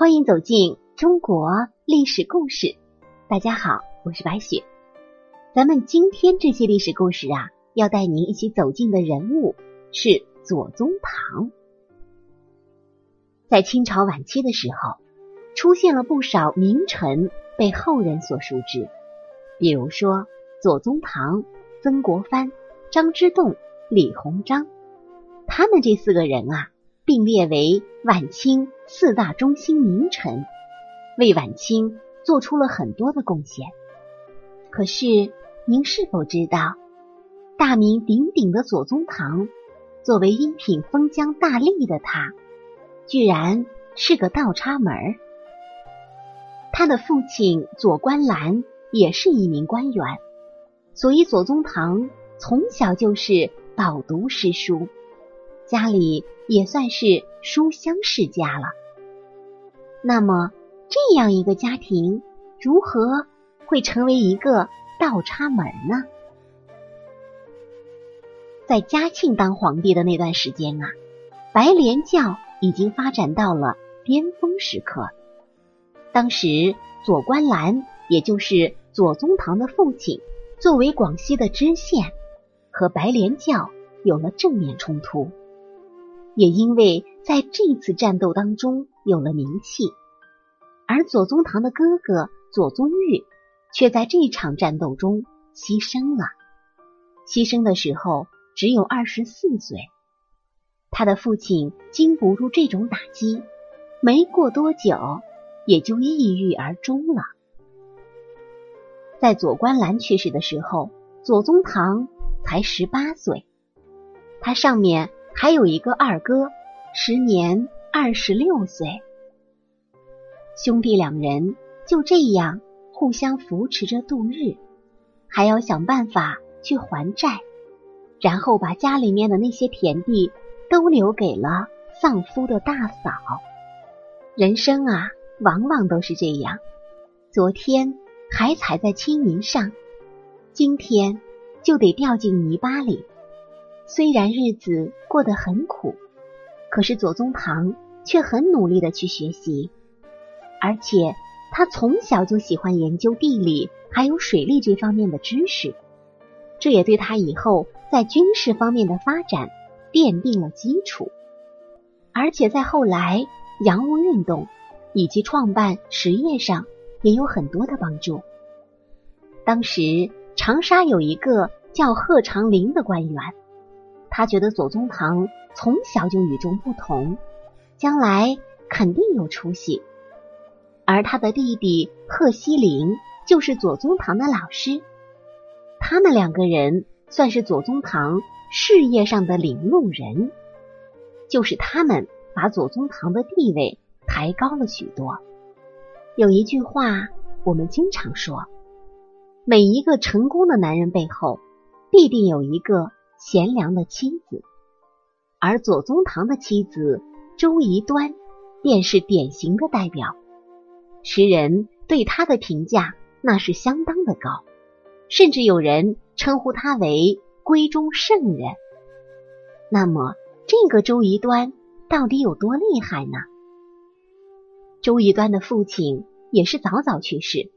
欢迎走进中国历史故事。大家好，我是白雪。咱们今天这些历史故事啊，要带您一起走进的人物是左宗棠。在清朝晚期的时候，出现了不少名臣被后人所熟知，比如说左宗棠、曾国藩、张之洞、李鸿章，他们这四个人啊。并列为晚清四大中兴名臣，为晚清做出了很多的贡献。可是，您是否知道，大名鼎鼎的左宗棠，作为一品封疆大吏的他，居然是个倒插门儿？他的父亲左观澜也是一名官员，所以左宗棠从小就是饱读诗书。家里也算是书香世家了。那么，这样一个家庭如何会成为一个倒插门呢？在嘉庆当皇帝的那段时间啊，白莲教已经发展到了巅峰时刻。当时，左观澜，也就是左宗棠的父亲，作为广西的知县，和白莲教有了正面冲突。也因为在这次战斗当中有了名气，而左宗棠的哥哥左宗玉却在这场战斗中牺牲了。牺牲的时候只有二十四岁。他的父亲经不住这种打击，没过多久也就抑郁而终了。在左观澜去世的时候，左宗棠才十八岁，他上面。还有一个二哥，时年二十六岁。兄弟两人就这样互相扶持着度日，还要想办法去还债，然后把家里面的那些田地都留给了丧夫的大嫂。人生啊，往往都是这样。昨天还踩在青云上，今天就得掉进泥巴里。虽然日子过得很苦，可是左宗棠却很努力的去学习，而且他从小就喜欢研究地理还有水利这方面的知识，这也对他以后在军事方面的发展奠定了基础，而且在后来洋务运动以及创办实业上也有很多的帮助。当时长沙有一个叫贺长龄的官员。他觉得左宗棠从小就与众不同，将来肯定有出息。而他的弟弟贺西龄就是左宗棠的老师，他们两个人算是左宗棠事业上的领路人，就是他们把左宗棠的地位抬高了许多。有一句话我们经常说：每一个成功的男人背后，必定有一个。贤良的妻子，而左宗棠的妻子周宜端便是典型的代表。时人对他的评价那是相当的高，甚至有人称呼他为闺中圣人。那么，这个周宜端到底有多厉害呢？周宜端的父亲也是早早去世，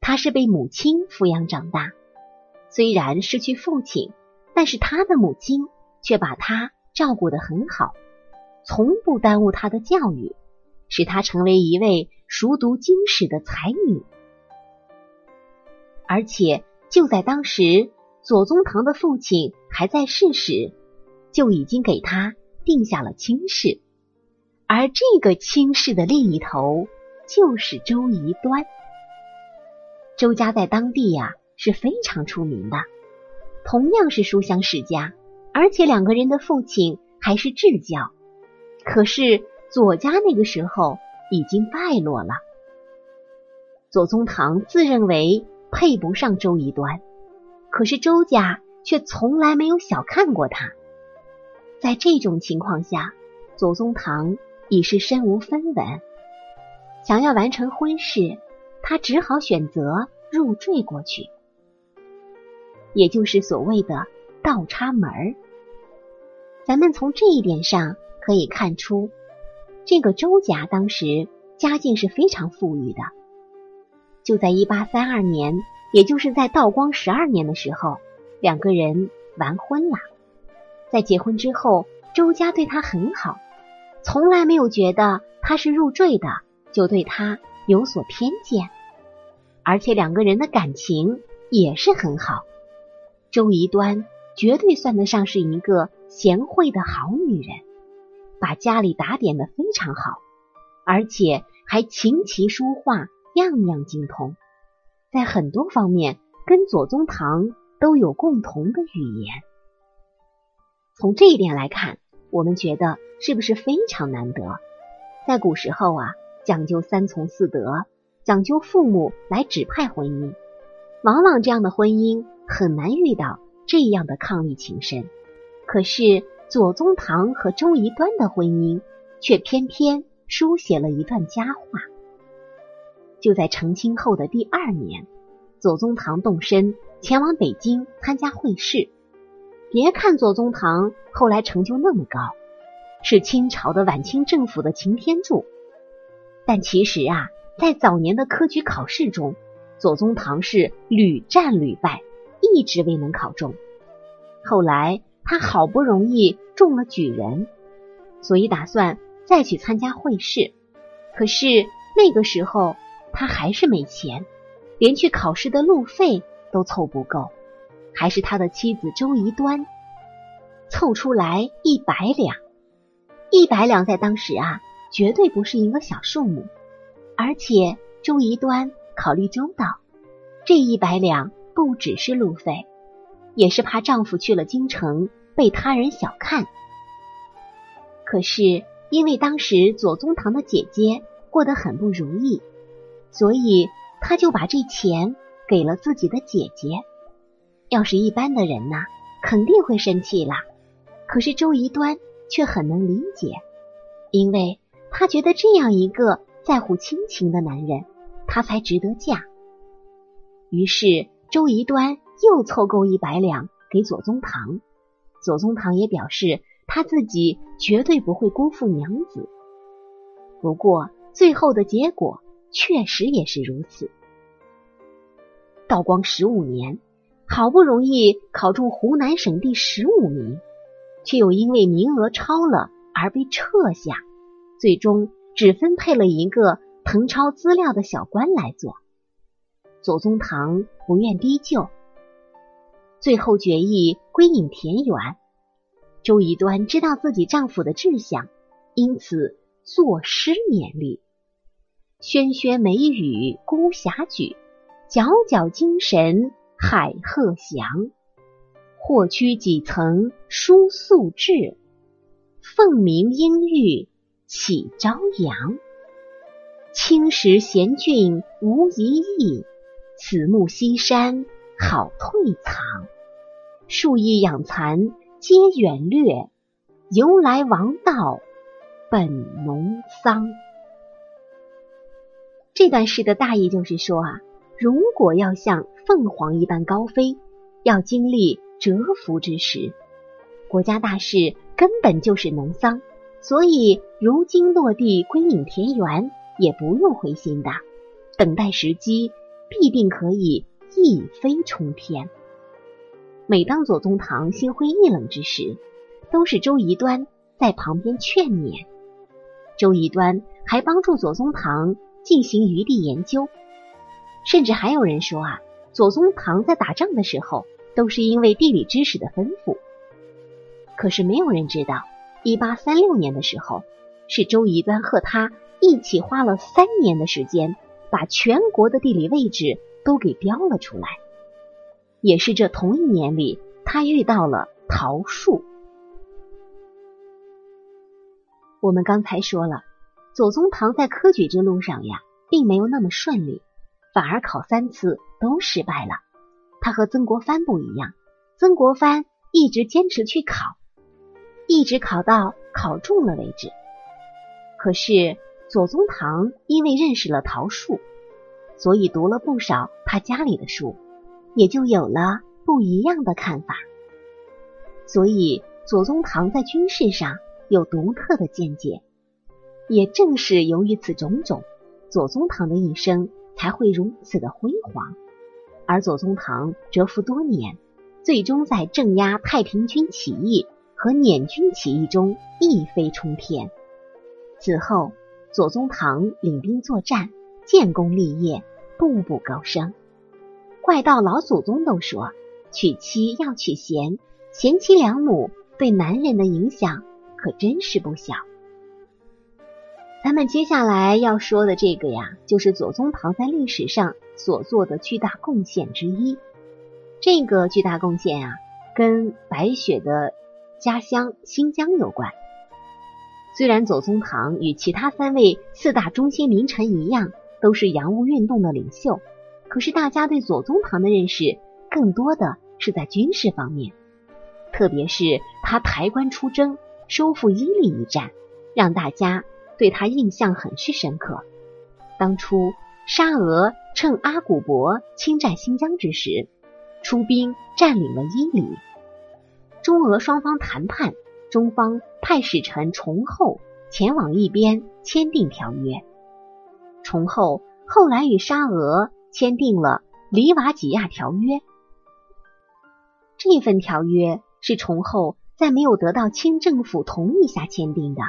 他是被母亲抚养长大，虽然失去父亲。但是他的母亲却把他照顾得很好，从不耽误他的教育，使他成为一位熟读经史的才女。而且就在当时，左宗棠的父亲还在世时，就已经给他定下了亲事，而这个亲事的另一头就是周宜端。周家在当地呀是非常出名的。同样是书香世家，而且两个人的父亲还是至交。可是左家那个时候已经败落了。左宗棠自认为配不上周宜端，可是周家却从来没有小看过他。在这种情况下，左宗棠已是身无分文，想要完成婚事，他只好选择入赘过去。也就是所谓的倒插门儿，咱们从这一点上可以看出，这个周家当时家境是非常富裕的。就在一八三二年，也就是在道光十二年的时候，两个人完婚了。在结婚之后，周家对他很好，从来没有觉得他是入赘的，就对他有所偏见。而且两个人的感情也是很好。周宜端绝对算得上是一个贤惠的好女人，把家里打点的非常好，而且还琴棋书画样样精通，在很多方面跟左宗棠都有共同的语言。从这一点来看，我们觉得是不是非常难得？在古时候啊，讲究三从四德，讲究父母来指派婚姻，往往这样的婚姻很难遇到这样的伉俪情深。可是左宗棠和周宜端的婚姻，却偏偏书写了一段佳话。就在成亲后的第二年，左宗棠动身前往北京参加会试。别看左宗棠后来成就那么高，是清朝的晚清政府的擎天柱，但其实啊，在早年的科举考试中，左宗棠是屡战屡败，一直未能考中。后来他好不容易中了举人，所以打算再去参加会试。可是那个时候他还是没钱，连去考试的路费都凑不够。还是他的妻子周宜端凑出来一百两，一百两在当时啊，绝对不是一个小数目。而且周宜端考虑周到，这一百两不只是路费，也是怕丈夫去了京城被他人小看。可是因为当时左宗棠的姐姐过得很不如意，所以他就把这钱给了自己的姐姐。要是一般的人呢，肯定会生气啦。可是周宜端却很能理解，因为他觉得这样一个在乎亲情的男人，他才值得嫁。于是周宜端又凑够一百两给左宗棠，左宗棠也表示他自己绝对不会辜负娘子。不过最后的结果确实也是如此。道光十五年。好不容易考中湖南省第十五名，却又因为名额超了而被撤下，最终只分配了一个誊抄资料的小官来做。左宗棠不愿低就，最后决意归隐田园。周宜端知道自己丈夫的志向，因此作诗勉励：“轩轩眉宇孤霞举，皎皎精神。”海鹤翔，或屈几层书素质，凤鸣莺玉起朝阳。青石闲俊无一意，此木西山好退藏。树意养蚕皆远略，由来王道本农桑。这段诗的大意就是说啊。如果要像凤凰一般高飞，要经历蛰伏之时，国家大事根本就是农桑，所以如今落地归隐田园，也不用灰心的，等待时机，必定可以一飞冲天。每当左宗棠心灰意冷之时，都是周宜端在旁边劝勉，周宜端还帮助左宗棠进行余地研究。甚至还有人说啊，左宗棠在打仗的时候都是因为地理知识的丰富。可是没有人知道，一八三六年的时候，是周宜端和他一起花了三年的时间，把全国的地理位置都给标了出来。也是这同一年里，他遇到了桃树。我们刚才说了，左宗棠在科举之路上呀，并没有那么顺利。反而考三次都失败了。他和曾国藩不一样，曾国藩一直坚持去考，一直考到考中了为止。可是左宗棠因为认识了桃树，所以读了不少他家里的书，也就有了不一样的看法。所以左宗棠在军事上有独特的见解。也正是由于此种种。左宗棠的一生才会如此的辉煌，而左宗棠蛰伏多年，最终在镇压太平军起义和捻军起义中一飞冲天。此后，左宗棠领兵作战，建功立业，步步高升。怪到老祖宗都说，娶妻要娶贤，贤妻良母对男人的影响可真是不小。咱们接下来要说的这个呀，就是左宗棠在历史上所做的巨大贡献之一。这个巨大贡献啊，跟白雪的家乡新疆有关。虽然左宗棠与其他三位四大中心名臣一样，都是洋务运动的领袖，可是大家对左宗棠的认识更多的是在军事方面，特别是他抬棺出征、收复伊犁一战，让大家对他印象很是深刻。当初沙俄趁阿古柏侵占新疆之时，出兵占领了伊犁，中俄双方谈判。中方派使臣崇厚前往一边签订条约。崇厚后来与沙俄签订了《里瓦几亚条约》。这份条约是崇厚在没有得到清政府同意下签订的，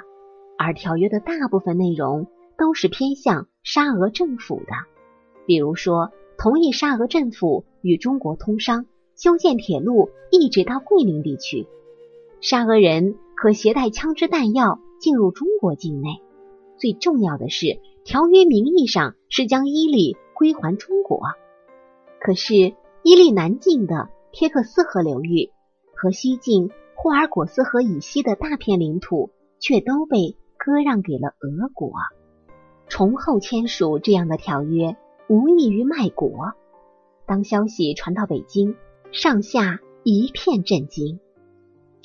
而条约的大部分内容都是偏向沙俄政府的，比如说同意沙俄政府与中国通商，修建铁路一直到桂林地区。沙俄人可携带枪支弹药进入中国境内。最重要的是，条约名义上是将伊犁归还中国，可是伊犁南境的贴克斯河流域和西境霍尔果斯河以西的大片领土却都被割让给了俄国。崇厚签署这样的条约，无异于卖国。当消息传到北京，上下一片震惊。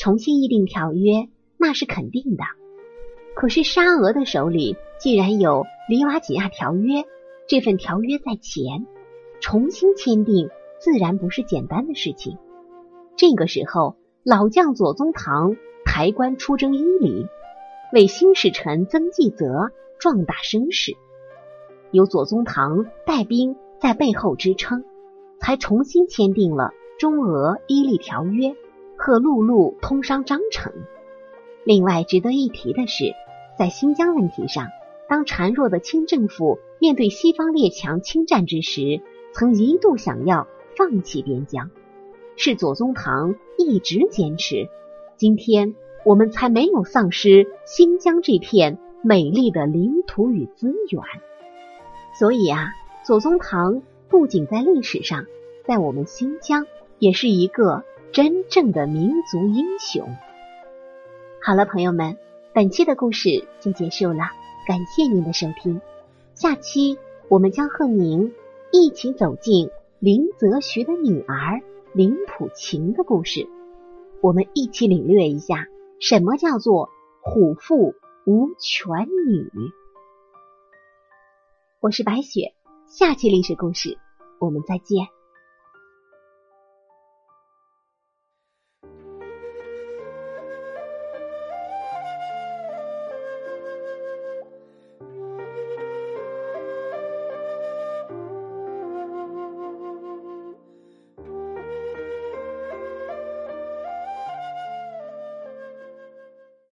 重新议定条约，那是肯定的。可是沙俄的手里既然有《里瓦吉亚条约》这份条约在前，重新签订自然不是简单的事情。这个时候，老将左宗棠抬棺出征伊犁，为新使臣曾纪泽壮大声势。有左宗棠带兵在背后支撑，才重新签订了中俄伊犁条约。和陆路通商章程。另外值得一提的是，在新疆问题上，当孱弱的清政府面对西方列强侵占之时，曾一度想要放弃边疆，是左宗棠一直坚持。今天我们才没有丧失新疆这片美丽的领土与资源。所以啊，左宗棠不仅在历史上，在我们新疆也是一个。真正的民族英雄。好了，朋友们，本期的故事就结束了，感谢您的收听。下期我们将和您一起走进林则徐的女儿林普琴的故事，我们一起领略一下什么叫做虎父无犬女。我是白雪，下期历史故事我们再见。